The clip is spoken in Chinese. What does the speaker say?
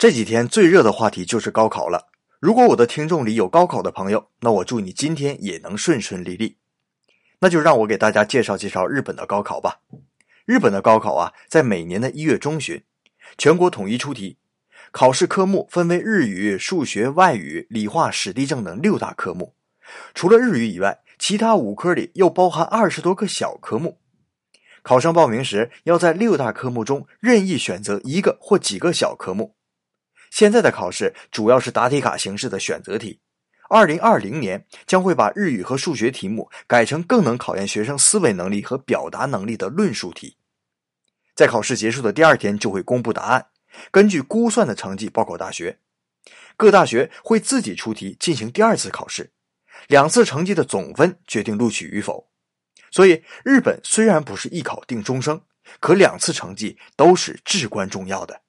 这几天最热的话题就是高考了。如果我的听众里有高考的朋友，那我祝你今天也能顺顺利利。那就让我给大家介绍介绍日本的高考吧。日本的高考啊，在每年的一月中旬，全国统一出题，考试科目分为日语、数学、外语、理化、史地政等六大科目。除了日语以外，其他五科里又包含二十多个小科目。考生报名时要在六大科目中任意选择一个或几个小科目。现在的考试主要是答题卡形式的选择题，二零二零年将会把日语和数学题目改成更能考验学生思维能力和表达能力的论述题。在考试结束的第二天就会公布答案，根据估算的成绩报考大学。各大学会自己出题进行第二次考试，两次成绩的总分决定录取与否。所以，日本虽然不是一考定终生，可两次成绩都是至关重要的。